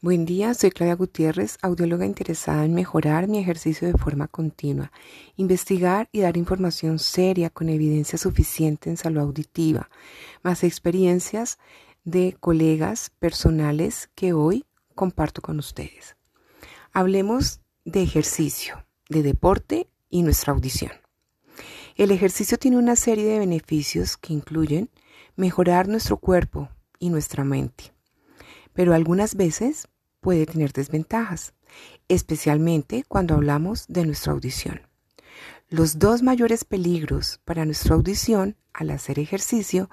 Buen día, soy Claudia Gutiérrez, audióloga interesada en mejorar mi ejercicio de forma continua, investigar y dar información seria con evidencia suficiente en salud auditiva, más experiencias de colegas personales que hoy comparto con ustedes. Hablemos de ejercicio, de deporte y nuestra audición. El ejercicio tiene una serie de beneficios que incluyen mejorar nuestro cuerpo y nuestra mente pero algunas veces puede tener desventajas, especialmente cuando hablamos de nuestra audición. Los dos mayores peligros para nuestra audición al hacer ejercicio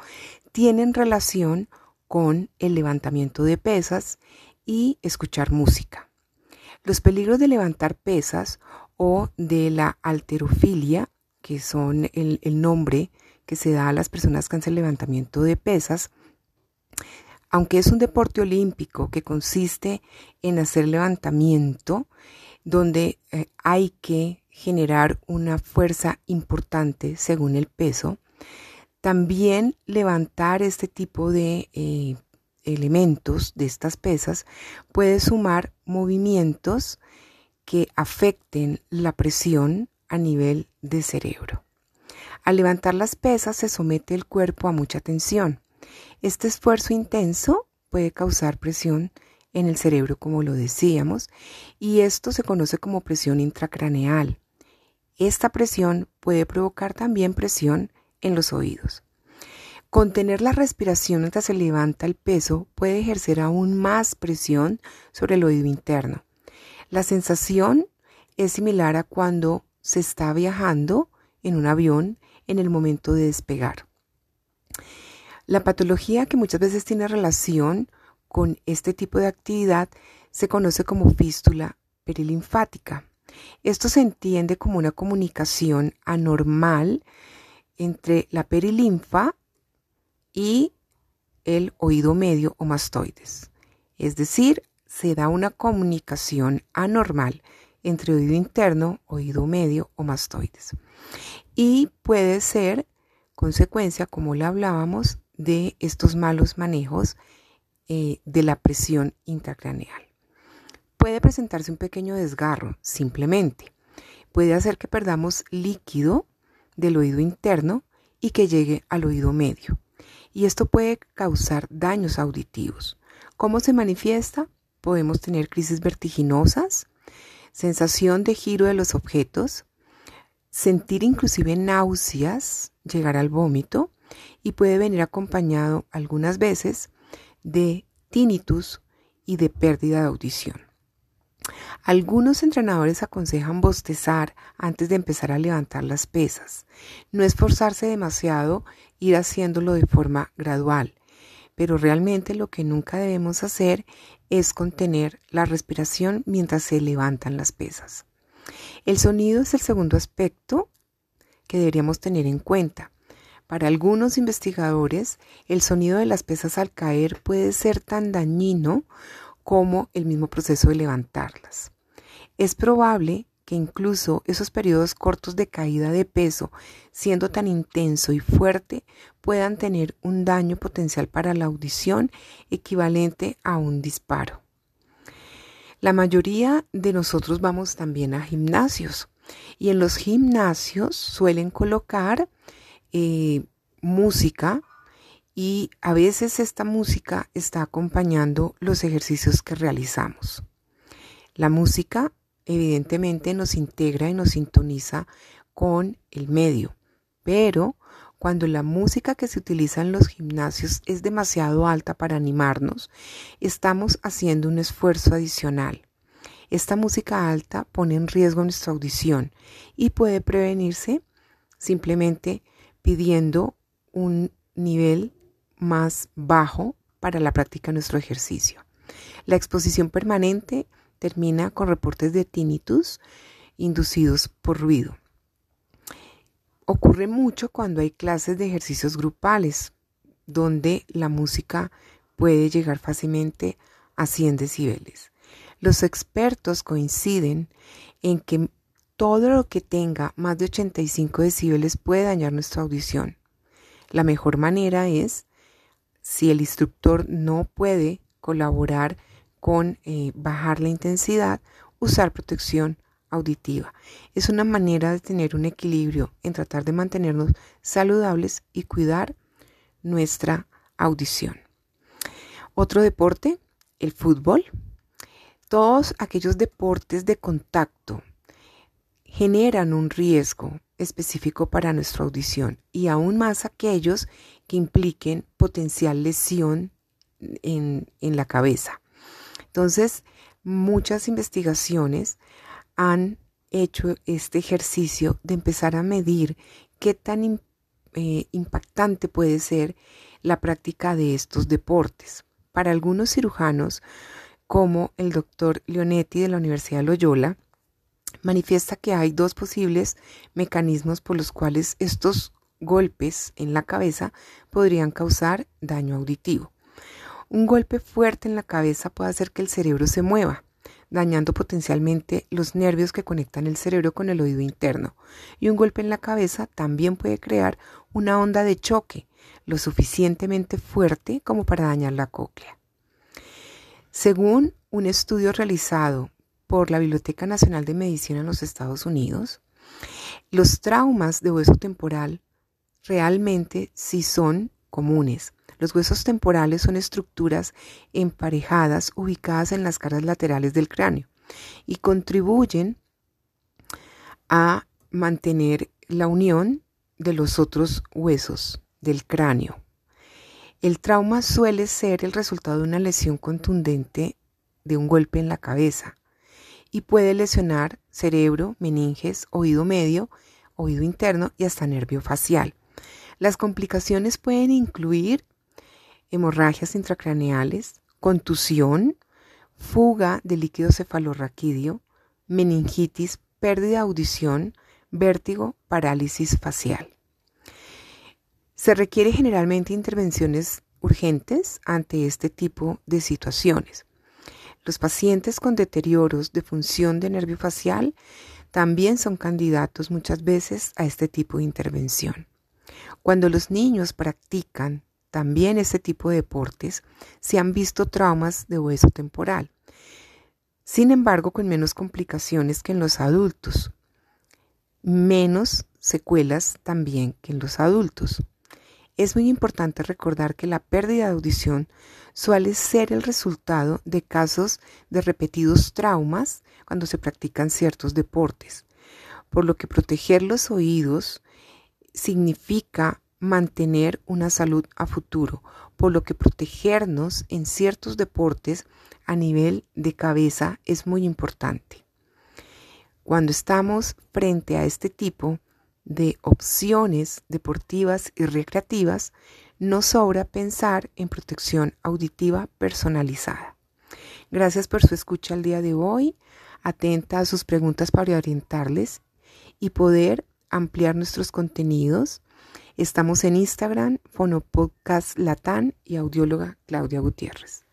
tienen relación con el levantamiento de pesas y escuchar música. Los peligros de levantar pesas o de la alterofilia, que son el, el nombre que se da a las personas que hacen levantamiento de pesas, aunque es un deporte olímpico que consiste en hacer levantamiento, donde eh, hay que generar una fuerza importante según el peso, también levantar este tipo de eh, elementos de estas pesas puede sumar movimientos que afecten la presión a nivel de cerebro. Al levantar las pesas se somete el cuerpo a mucha tensión. Este esfuerzo intenso puede causar presión en el cerebro, como lo decíamos, y esto se conoce como presión intracraneal. Esta presión puede provocar también presión en los oídos. Contener la respiración mientras se levanta el peso puede ejercer aún más presión sobre el oído interno. La sensación es similar a cuando se está viajando en un avión en el momento de despegar. La patología que muchas veces tiene relación con este tipo de actividad se conoce como fístula perilinfática. Esto se entiende como una comunicación anormal entre la perilinfa y el oído medio o mastoides. Es decir, se da una comunicación anormal entre oído interno, oído medio o mastoides. Y puede ser consecuencia, como le hablábamos, de estos malos manejos eh, de la presión intracraneal. Puede presentarse un pequeño desgarro, simplemente. Puede hacer que perdamos líquido del oído interno y que llegue al oído medio. Y esto puede causar daños auditivos. ¿Cómo se manifiesta? Podemos tener crisis vertiginosas, sensación de giro de los objetos, sentir inclusive náuseas, llegar al vómito, y puede venir acompañado algunas veces de tinnitus y de pérdida de audición. Algunos entrenadores aconsejan bostezar antes de empezar a levantar las pesas. No esforzarse demasiado, ir haciéndolo de forma gradual, pero realmente lo que nunca debemos hacer es contener la respiración mientras se levantan las pesas. El sonido es el segundo aspecto que deberíamos tener en cuenta. Para algunos investigadores, el sonido de las pesas al caer puede ser tan dañino como el mismo proceso de levantarlas. Es probable que incluso esos periodos cortos de caída de peso, siendo tan intenso y fuerte, puedan tener un daño potencial para la audición equivalente a un disparo. La mayoría de nosotros vamos también a gimnasios y en los gimnasios suelen colocar música y a veces esta música está acompañando los ejercicios que realizamos. La música evidentemente nos integra y nos sintoniza con el medio, pero cuando la música que se utiliza en los gimnasios es demasiado alta para animarnos, estamos haciendo un esfuerzo adicional. Esta música alta pone en riesgo nuestra audición y puede prevenirse simplemente pidiendo un nivel más bajo para la práctica de nuestro ejercicio. La exposición permanente termina con reportes de tinnitus inducidos por ruido. Ocurre mucho cuando hay clases de ejercicios grupales, donde la música puede llegar fácilmente a 100 decibeles. Los expertos coinciden en que todo lo que tenga más de 85 decibeles puede dañar nuestra audición. La mejor manera es, si el instructor no puede colaborar con eh, bajar la intensidad, usar protección auditiva. Es una manera de tener un equilibrio en tratar de mantenernos saludables y cuidar nuestra audición. Otro deporte, el fútbol. Todos aquellos deportes de contacto generan un riesgo específico para nuestra audición y aún más aquellos que impliquen potencial lesión en, en la cabeza. Entonces, muchas investigaciones han hecho este ejercicio de empezar a medir qué tan eh, impactante puede ser la práctica de estos deportes. Para algunos cirujanos, como el doctor Leonetti de la Universidad de Loyola, manifiesta que hay dos posibles mecanismos por los cuales estos golpes en la cabeza podrían causar daño auditivo. Un golpe fuerte en la cabeza puede hacer que el cerebro se mueva, dañando potencialmente los nervios que conectan el cerebro con el oído interno. Y un golpe en la cabeza también puede crear una onda de choque, lo suficientemente fuerte como para dañar la cóclea. Según un estudio realizado por la Biblioteca Nacional de Medicina en los Estados Unidos, los traumas de hueso temporal realmente sí son comunes. Los huesos temporales son estructuras emparejadas ubicadas en las caras laterales del cráneo y contribuyen a mantener la unión de los otros huesos del cráneo. El trauma suele ser el resultado de una lesión contundente de un golpe en la cabeza y puede lesionar cerebro, meninges, oído medio, oído interno y hasta nervio facial. Las complicaciones pueden incluir hemorragias intracraneales, contusión, fuga de líquido cefalorraquídeo, meningitis, pérdida de audición, vértigo, parálisis facial. Se requiere generalmente intervenciones urgentes ante este tipo de situaciones. Los pacientes con deterioros de función de nervio facial también son candidatos muchas veces a este tipo de intervención. Cuando los niños practican también este tipo de deportes, se han visto traumas de hueso temporal. Sin embargo, con menos complicaciones que en los adultos. Menos secuelas también que en los adultos. Es muy importante recordar que la pérdida de audición suele ser el resultado de casos de repetidos traumas cuando se practican ciertos deportes, por lo que proteger los oídos significa mantener una salud a futuro, por lo que protegernos en ciertos deportes a nivel de cabeza es muy importante. Cuando estamos frente a este tipo de opciones deportivas y recreativas, no sobra pensar en protección auditiva personalizada. Gracias por su escucha el día de hoy, atenta a sus preguntas para orientarles y poder ampliar nuestros contenidos Estamos en Instagram, Fonopodcast Latán y audióloga Claudia Gutiérrez.